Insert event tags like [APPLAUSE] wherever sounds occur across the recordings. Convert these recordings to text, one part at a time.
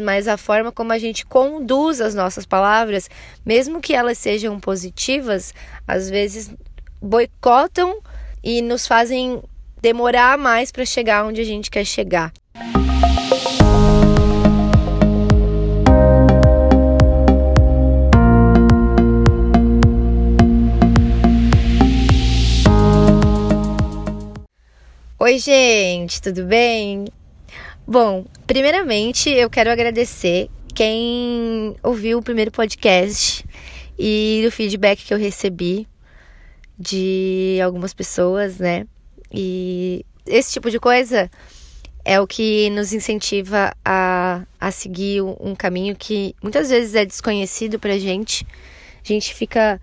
mas a forma como a gente conduz as nossas palavras, mesmo que elas sejam positivas, às vezes boicotam e nos fazem demorar mais para chegar onde a gente quer chegar. Oi, gente, tudo bem? Bom, primeiramente eu quero agradecer quem ouviu o primeiro podcast e o feedback que eu recebi de algumas pessoas, né? E esse tipo de coisa é o que nos incentiva a, a seguir um caminho que muitas vezes é desconhecido pra gente. A gente fica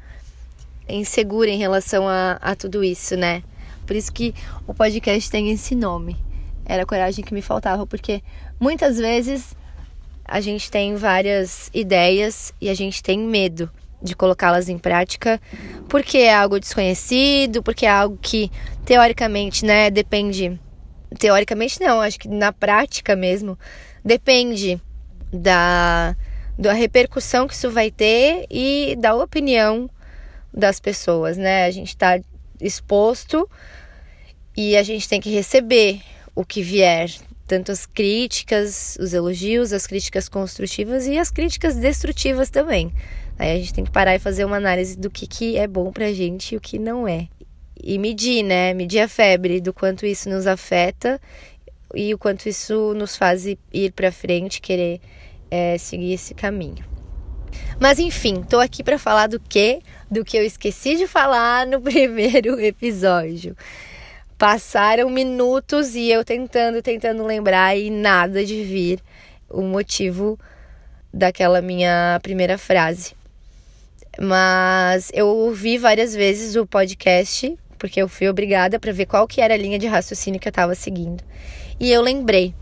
insegura em relação a, a tudo isso, né? Por isso que o podcast tem esse nome. Era a coragem que me faltava, porque muitas vezes a gente tem várias ideias e a gente tem medo de colocá-las em prática, porque é algo desconhecido, porque é algo que teoricamente, né, depende teoricamente não, acho que na prática mesmo depende da da repercussão que isso vai ter e da opinião das pessoas, né? A gente está exposto e a gente tem que receber o que vier, tanto as críticas, os elogios, as críticas construtivas e as críticas destrutivas também. Aí a gente tem que parar e fazer uma análise do que, que é bom pra gente e o que não é. E medir, né? Medir a febre do quanto isso nos afeta e o quanto isso nos faz ir para frente, querer é, seguir esse caminho. Mas enfim, tô aqui para falar do que? Do que eu esqueci de falar no [LAUGHS] primeiro episódio. Passaram minutos e eu tentando, tentando lembrar e nada de vir o motivo daquela minha primeira frase. Mas eu ouvi várias vezes o podcast, porque eu fui obrigada para ver qual que era a linha de raciocínio que eu estava seguindo. E eu lembrei.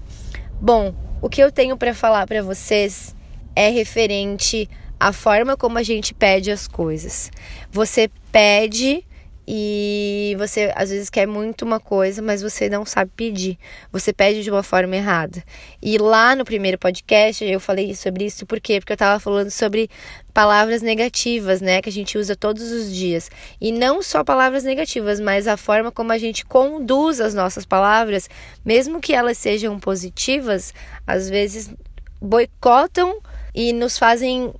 Bom, o que eu tenho para falar para vocês é referente à forma como a gente pede as coisas. Você pede e você às vezes quer muito uma coisa, mas você não sabe pedir. Você pede de uma forma errada. E lá no primeiro podcast eu falei sobre isso, por quê? Porque eu tava falando sobre palavras negativas, né, que a gente usa todos os dias. E não só palavras negativas, mas a forma como a gente conduz as nossas palavras, mesmo que elas sejam positivas, às vezes boicotam e nos fazem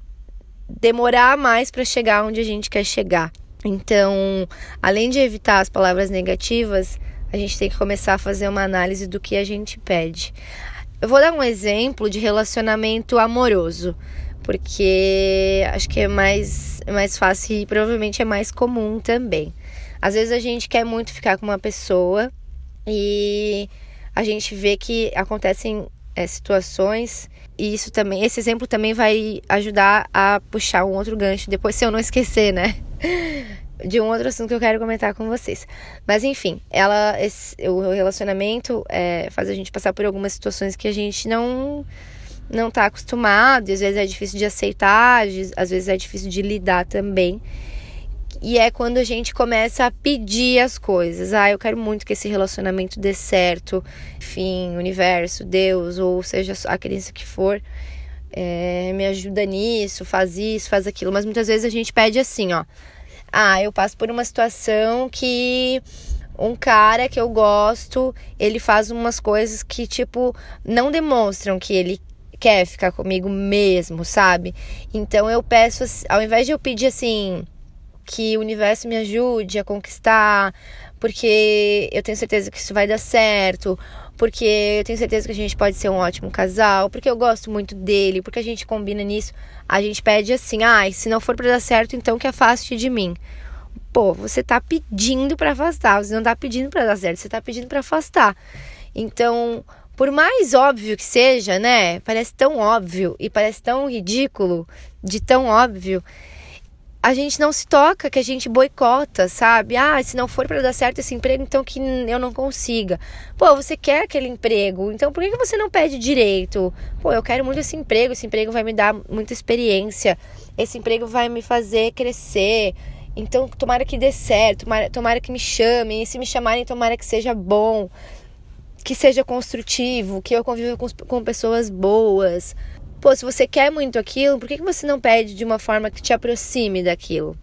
demorar mais para chegar onde a gente quer chegar. Então, além de evitar as palavras negativas, a gente tem que começar a fazer uma análise do que a gente pede. Eu vou dar um exemplo de relacionamento amoroso, porque acho que é mais, é mais fácil e provavelmente é mais comum também. Às vezes a gente quer muito ficar com uma pessoa e a gente vê que acontecem é, situações e isso também, esse exemplo também vai ajudar a puxar um outro gancho depois se eu não esquecer, né? [LAUGHS] de um outro assunto que eu quero comentar com vocês. Mas enfim, ela, esse, o relacionamento é, faz a gente passar por algumas situações que a gente não não tá acostumado, às vezes é difícil de aceitar, às vezes é difícil de lidar também. E é quando a gente começa a pedir as coisas. Ah, eu quero muito que esse relacionamento dê certo. Enfim, universo, Deus, ou seja a crença que for, é, me ajuda nisso, faz isso, faz aquilo. Mas muitas vezes a gente pede assim, ó. Ah, eu passo por uma situação que um cara que eu gosto, ele faz umas coisas que, tipo, não demonstram que ele quer ficar comigo mesmo, sabe? Então eu peço, ao invés de eu pedir assim, que o universo me ajude a conquistar, porque eu tenho certeza que isso vai dar certo, porque eu tenho certeza que a gente pode ser um ótimo casal, porque eu gosto muito dele, porque a gente combina nisso. A gente pede assim: ai, ah, se não for para dar certo, então que afaste de mim. Pô, você tá pedindo para afastar, você não tá pedindo para dar certo, você tá pedindo para afastar. Então, por mais óbvio que seja, né? Parece tão óbvio e parece tão ridículo de tão óbvio a gente não se toca, que a gente boicota, sabe? Ah, se não for para dar certo esse emprego, então que eu não consiga. Pô, você quer aquele emprego, então por que você não pede direito? Pô, eu quero muito esse emprego, esse emprego vai me dar muita experiência, esse emprego vai me fazer crescer. Então, tomara que dê certo, tomara, tomara que me chamem, e se me chamarem, tomara que seja bom, que seja construtivo, que eu conviva com, com pessoas boas Pô, se você quer muito aquilo, por que, que você não pede de uma forma que te aproxime daquilo?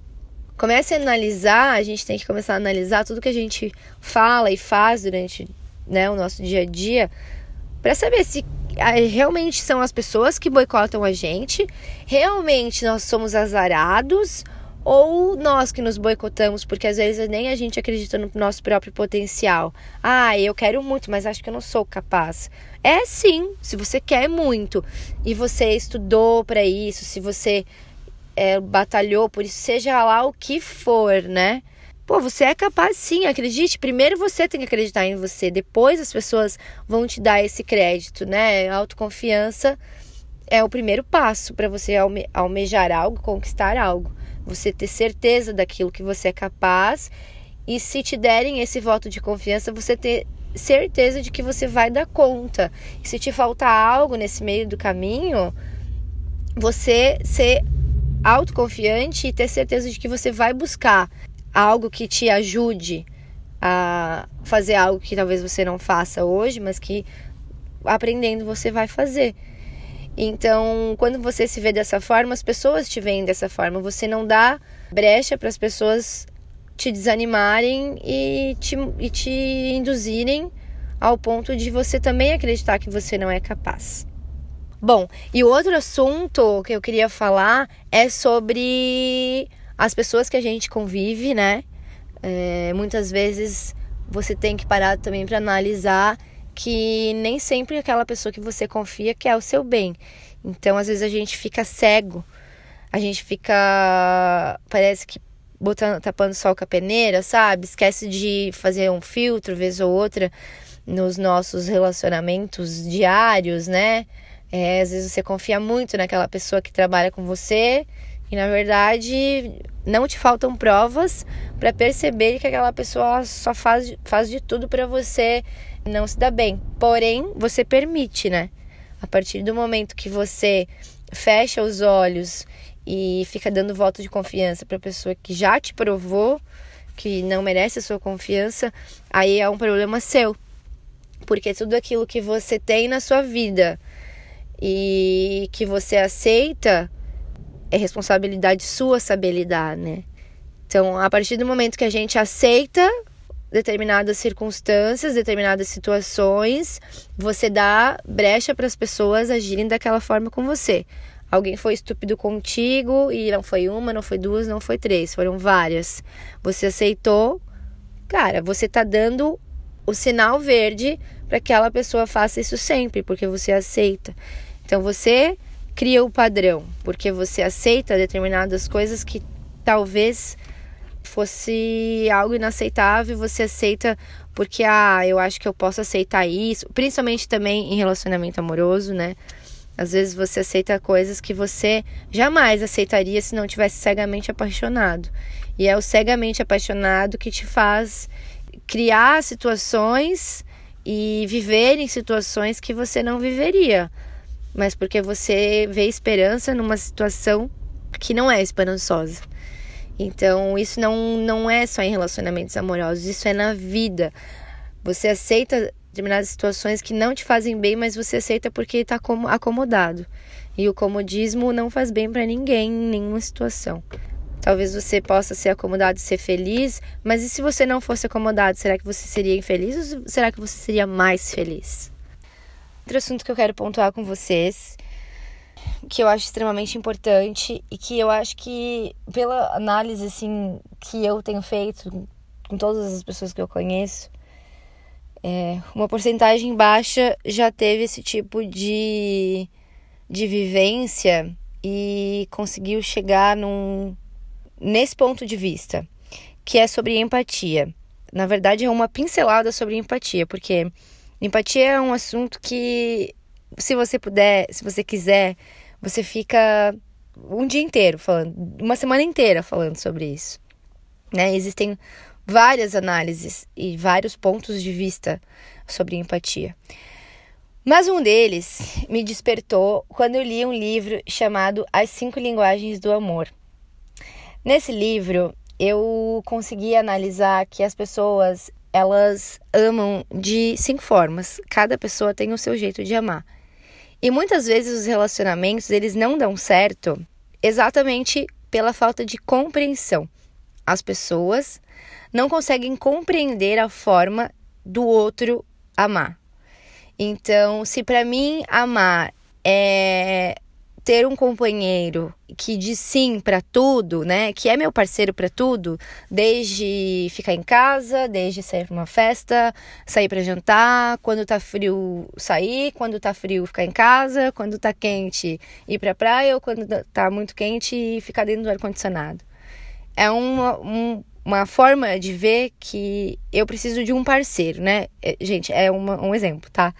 Comece a analisar, a gente tem que começar a analisar tudo que a gente fala e faz durante né, o nosso dia a dia, para saber se realmente são as pessoas que boicotam a gente, realmente nós somos azarados ou nós que nos boicotamos, porque às vezes nem a gente acredita no nosso próprio potencial. Ah, eu quero muito, mas acho que eu não sou capaz. É sim, se você quer muito e você estudou para isso, se você é, batalhou por isso, seja lá o que for, né? Pô, você é capaz sim, acredite. Primeiro você tem que acreditar em você, depois as pessoas vão te dar esse crédito, né? autoconfiança é o primeiro passo para você alme almejar algo, conquistar algo. Você ter certeza daquilo que você é capaz e se te derem esse voto de confiança, você ter certeza de que você vai dar conta. E se te faltar algo nesse meio do caminho, você ser autoconfiante e ter certeza de que você vai buscar algo que te ajude a fazer algo que talvez você não faça hoje, mas que aprendendo você vai fazer. Então, quando você se vê dessa forma, as pessoas te veem dessa forma. Você não dá brecha para as pessoas te desanimarem e te, e te induzirem ao ponto de você também acreditar que você não é capaz. Bom, e outro assunto que eu queria falar é sobre as pessoas que a gente convive, né? É, muitas vezes você tem que parar também para analisar que nem sempre aquela pessoa que você confia quer o seu bem. Então, às vezes a gente fica cego, a gente fica parece que botando, tapando sol com a peneira, sabe? Esquece de fazer um filtro vez ou outra nos nossos relacionamentos diários, né? É, às vezes você confia muito naquela pessoa que trabalha com você e na verdade não te faltam provas para perceber que aquela pessoa só faz, faz de tudo para você não se dar bem. Porém, você permite, né? A partir do momento que você fecha os olhos e fica dando voto de confiança para a pessoa que já te provou que não merece a sua confiança, aí é um problema seu. Porque tudo aquilo que você tem na sua vida e que você aceita é responsabilidade sua saber lidar, né? Então, a partir do momento que a gente aceita determinadas circunstâncias, determinadas situações, você dá brecha para as pessoas agirem daquela forma com você. Alguém foi estúpido contigo e não foi uma, não foi duas, não foi três, foram várias. Você aceitou, cara, você tá dando o sinal verde para que aquela pessoa faça isso sempre, porque você aceita. Então você cria o padrão, porque você aceita determinadas coisas que talvez fosse algo inaceitável, você aceita porque ah, eu acho que eu posso aceitar isso, principalmente também em relacionamento amoroso, né? Às vezes você aceita coisas que você jamais aceitaria se não tivesse cegamente apaixonado. E é o cegamente apaixonado que te faz criar situações e viver em situações que você não viveria mas porque você vê esperança numa situação que não é esperançosa. Então, isso não, não é só em relacionamentos amorosos, isso é na vida. Você aceita determinadas situações que não te fazem bem, mas você aceita porque está acomodado. E o comodismo não faz bem para ninguém em nenhuma situação. Talvez você possa ser acomodado e ser feliz, mas e se você não fosse acomodado, será que você seria infeliz ou será que você seria mais feliz? Outro assunto que eu quero pontuar com vocês, que eu acho extremamente importante e que eu acho que, pela análise assim que eu tenho feito com todas as pessoas que eu conheço, é, uma porcentagem baixa já teve esse tipo de, de vivência e conseguiu chegar num, nesse ponto de vista, que é sobre empatia. Na verdade, é uma pincelada sobre empatia, porque Empatia é um assunto que, se você puder, se você quiser, você fica um dia inteiro falando, uma semana inteira falando sobre isso. Né? Existem várias análises e vários pontos de vista sobre empatia. Mas um deles me despertou quando eu li um livro chamado As Cinco Linguagens do Amor. Nesse livro, eu consegui analisar que as pessoas elas amam de cinco formas. Cada pessoa tem o seu jeito de amar. E muitas vezes os relacionamentos, eles não dão certo exatamente pela falta de compreensão. As pessoas não conseguem compreender a forma do outro amar. Então, se para mim amar é ter um companheiro que diz sim para tudo, né? Que é meu parceiro para tudo, desde ficar em casa, desde sair para uma festa, sair para jantar, quando tá frio sair, quando tá frio ficar em casa, quando tá quente ir para praia ou quando tá muito quente ficar dentro do ar condicionado. É uma, um, uma forma de ver que eu preciso de um parceiro, né? É, gente, é uma, um exemplo, tá?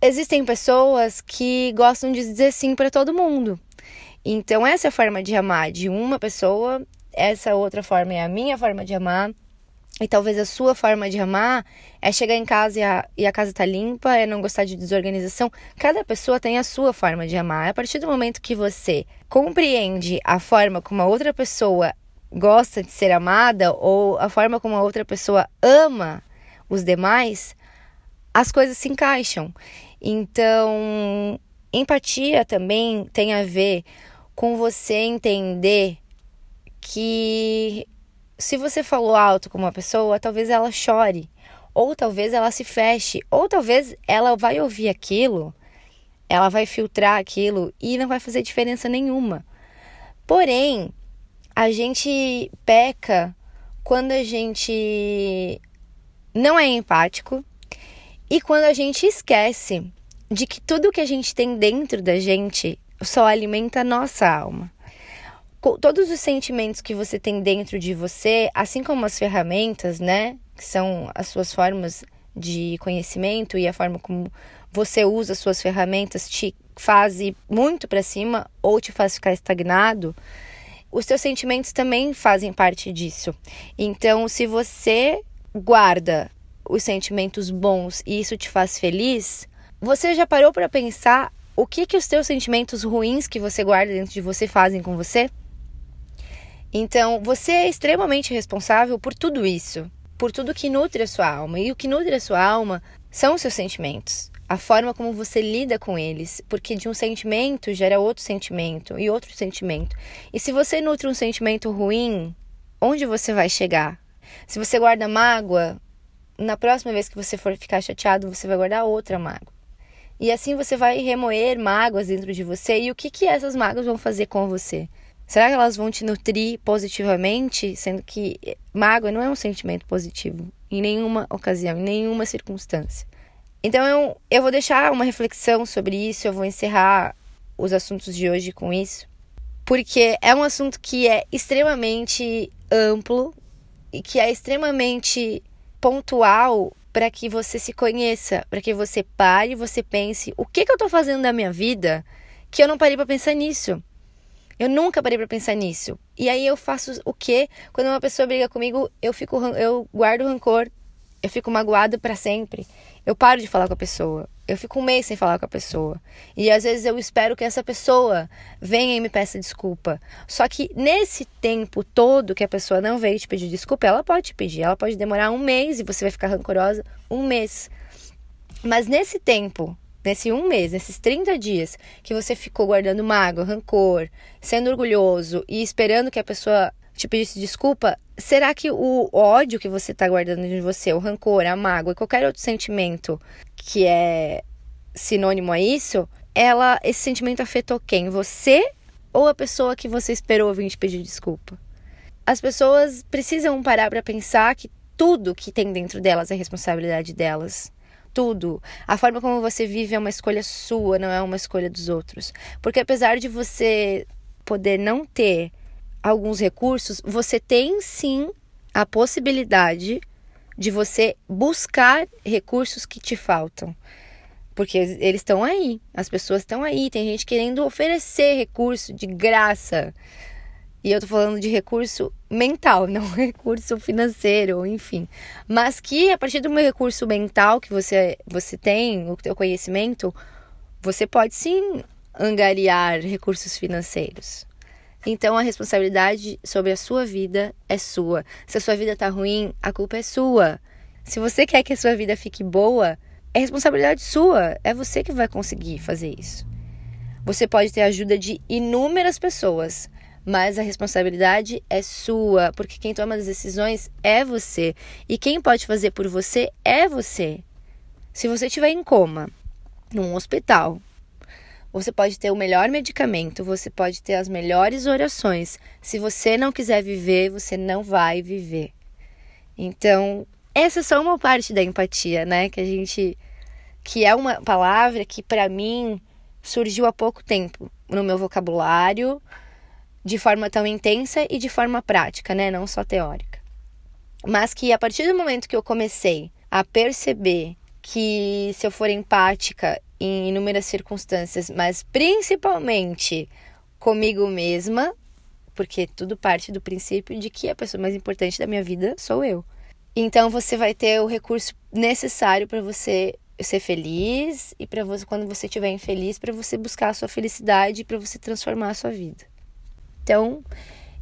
Existem pessoas que gostam de dizer sim para todo mundo. Então, essa é a forma de amar de uma pessoa, essa outra forma é a minha forma de amar. E talvez a sua forma de amar é chegar em casa e a, e a casa tá limpa, é não gostar de desorganização. Cada pessoa tem a sua forma de amar. A partir do momento que você compreende a forma como a outra pessoa gosta de ser amada ou a forma como a outra pessoa ama os demais, as coisas se encaixam. Então, empatia também tem a ver com você entender que se você falou alto com uma pessoa, talvez ela chore, ou talvez ela se feche, ou talvez ela vai ouvir aquilo, ela vai filtrar aquilo e não vai fazer diferença nenhuma. Porém, a gente peca quando a gente não é empático e quando a gente esquece de que tudo que a gente tem dentro da gente só alimenta a nossa alma. Todos os sentimentos que você tem dentro de você, assim como as ferramentas, né, que são as suas formas de conhecimento e a forma como você usa as suas ferramentas te faz ir muito para cima ou te faz ficar estagnado, os seus sentimentos também fazem parte disso. Então, se você guarda os sentimentos bons e isso te faz feliz, você já parou para pensar o que que os teus sentimentos ruins que você guarda dentro de você fazem com você? Então, você é extremamente responsável por tudo isso, por tudo que nutre a sua alma. E o que nutre a sua alma são os seus sentimentos, a forma como você lida com eles, porque de um sentimento gera outro sentimento e outro sentimento. E se você nutre um sentimento ruim, onde você vai chegar? Se você guarda mágoa, na próxima vez que você for ficar chateado, você vai guardar outra mágoa. E assim você vai remoer mágoas dentro de você. E o que, que essas mágoas vão fazer com você? Será que elas vão te nutrir positivamente? Sendo que mágoa não é um sentimento positivo em nenhuma ocasião, em nenhuma circunstância. Então eu, eu vou deixar uma reflexão sobre isso, eu vou encerrar os assuntos de hoje com isso, porque é um assunto que é extremamente amplo e que é extremamente pontual para que você se conheça, para que você pare você pense: o que, que eu estou fazendo da minha vida que eu não parei para pensar nisso? Eu nunca parei para pensar nisso. E aí eu faço o quê? Quando uma pessoa briga comigo, eu fico eu guardo rancor, eu fico magoado para sempre. Eu paro de falar com a pessoa. Eu fico um mês sem falar com a pessoa. E às vezes eu espero que essa pessoa venha e me peça desculpa. Só que nesse tempo todo que a pessoa não veio te pedir desculpa, ela pode te pedir. Ela pode demorar um mês e você vai ficar rancorosa um mês. Mas nesse tempo, nesse um mês, nesses 30 dias que você ficou guardando mágoa, rancor, sendo orgulhoso e esperando que a pessoa te pedisse desculpa, será que o ódio que você está guardando de você, o rancor, a mágoa e qualquer outro sentimento que é sinônimo a isso, ela esse sentimento afetou quem? Você ou a pessoa que você esperou vir te pedir desculpa? As pessoas precisam parar para pensar que tudo que tem dentro delas é responsabilidade delas. Tudo. A forma como você vive é uma escolha sua, não é uma escolha dos outros. Porque apesar de você poder não ter alguns recursos, você tem sim a possibilidade de você buscar recursos que te faltam. Porque eles estão aí, as pessoas estão aí, tem gente querendo oferecer recurso de graça. E eu tô falando de recurso mental, [LAUGHS] não recurso financeiro, enfim. Mas que a partir do meu recurso mental que você, você tem, o teu conhecimento, você pode sim angariar recursos financeiros. Então a responsabilidade sobre a sua vida é sua. Se a sua vida tá ruim, a culpa é sua. Se você quer que a sua vida fique boa, é responsabilidade sua, é você que vai conseguir fazer isso. Você pode ter a ajuda de inúmeras pessoas, mas a responsabilidade é sua, porque quem toma as decisões é você. E quem pode fazer por você é você. Se você estiver em coma, num hospital, você pode ter o melhor medicamento, você pode ter as melhores orações. Se você não quiser viver, você não vai viver. Então, essa é só uma parte da empatia, né? Que a gente. que é uma palavra que, para mim, surgiu há pouco tempo no meu vocabulário, de forma tão intensa e de forma prática, né? Não só teórica. Mas que a partir do momento que eu comecei a perceber que se eu for empática em inúmeras circunstâncias, mas principalmente comigo mesma, porque tudo parte do princípio de que a pessoa mais importante da minha vida sou eu. Então você vai ter o recurso necessário para você ser feliz e para você quando você estiver infeliz para você buscar a sua felicidade para você transformar a sua vida. Então,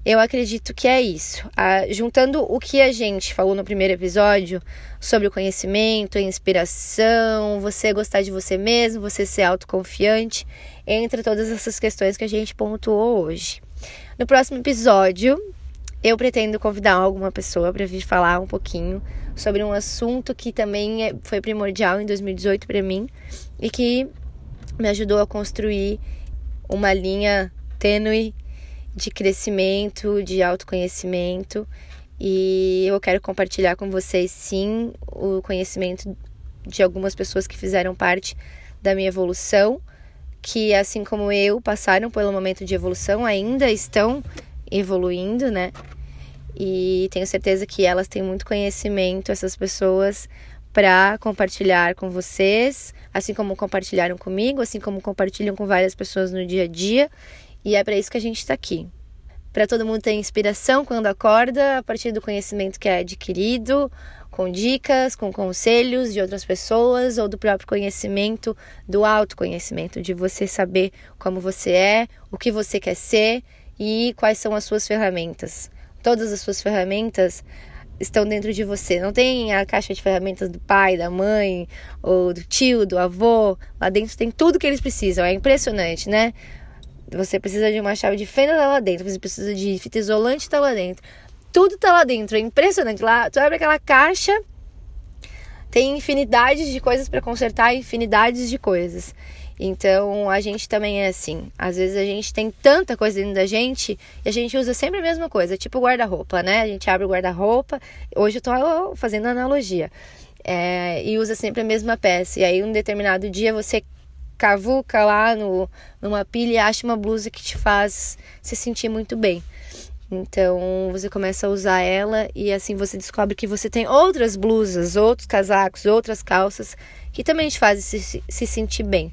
eu acredito que é isso. Ah, juntando o que a gente falou no primeiro episódio sobre o conhecimento, a inspiração, você gostar de você mesmo, você ser autoconfiante, entre todas essas questões que a gente pontuou hoje. No próximo episódio, eu pretendo convidar alguma pessoa para vir falar um pouquinho sobre um assunto que também é, foi primordial em 2018 para mim e que me ajudou a construir uma linha tênue de crescimento, de autoconhecimento. E eu quero compartilhar com vocês, sim, o conhecimento de algumas pessoas que fizeram parte da minha evolução, que, assim como eu, passaram pelo momento de evolução, ainda estão evoluindo, né? E tenho certeza que elas têm muito conhecimento, essas pessoas, para compartilhar com vocês, assim como compartilharam comigo, assim como compartilham com várias pessoas no dia a dia. E é para isso que a gente está aqui. Para todo mundo ter inspiração quando acorda, a partir do conhecimento que é adquirido, com dicas, com conselhos de outras pessoas ou do próprio conhecimento, do autoconhecimento, de você saber como você é, o que você quer ser e quais são as suas ferramentas. Todas as suas ferramentas estão dentro de você. Não tem a caixa de ferramentas do pai, da mãe, ou do tio, do avô. Lá dentro tem tudo que eles precisam. É impressionante, né? Você precisa de uma chave de fenda tá lá dentro, você precisa de fita isolante tá lá dentro. Tudo tá lá dentro, é impressionante. Lá, tu abre aquela caixa, tem infinidades de coisas para consertar, infinidades de coisas. Então a gente também é assim. Às vezes a gente tem tanta coisa dentro da gente e a gente usa sempre a mesma coisa, tipo guarda-roupa, né? A gente abre o guarda-roupa. Hoje eu tô fazendo analogia. É, e usa sempre a mesma peça. E aí, um determinado dia você cavuca lá no, numa pilha e acha uma blusa que te faz se sentir muito bem. Então você começa a usar ela e assim você descobre que você tem outras blusas, outros casacos, outras calças que também te fazem se, se sentir bem.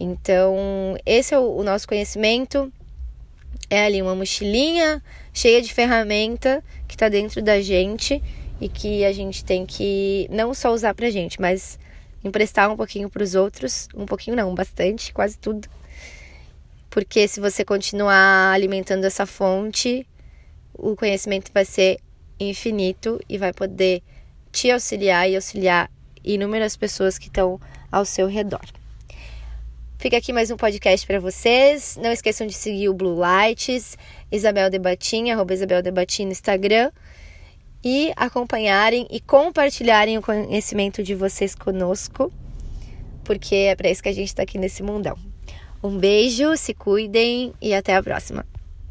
Então, esse é o, o nosso conhecimento. É ali uma mochilinha cheia de ferramenta que está dentro da gente e que a gente tem que não só usar pra gente, mas emprestar um pouquinho para os outros, um pouquinho não, bastante, quase tudo. Porque se você continuar alimentando essa fonte, o conhecimento vai ser infinito e vai poder te auxiliar e auxiliar inúmeras pessoas que estão ao seu redor. Fica aqui mais um podcast para vocês. Não esqueçam de seguir o Blue Lights, Isabel Debatim, arroba Isabel no Instagram e acompanharem e compartilharem o conhecimento de vocês conosco, porque é para isso que a gente está aqui nesse mundão. Um beijo, se cuidem e até a próxima.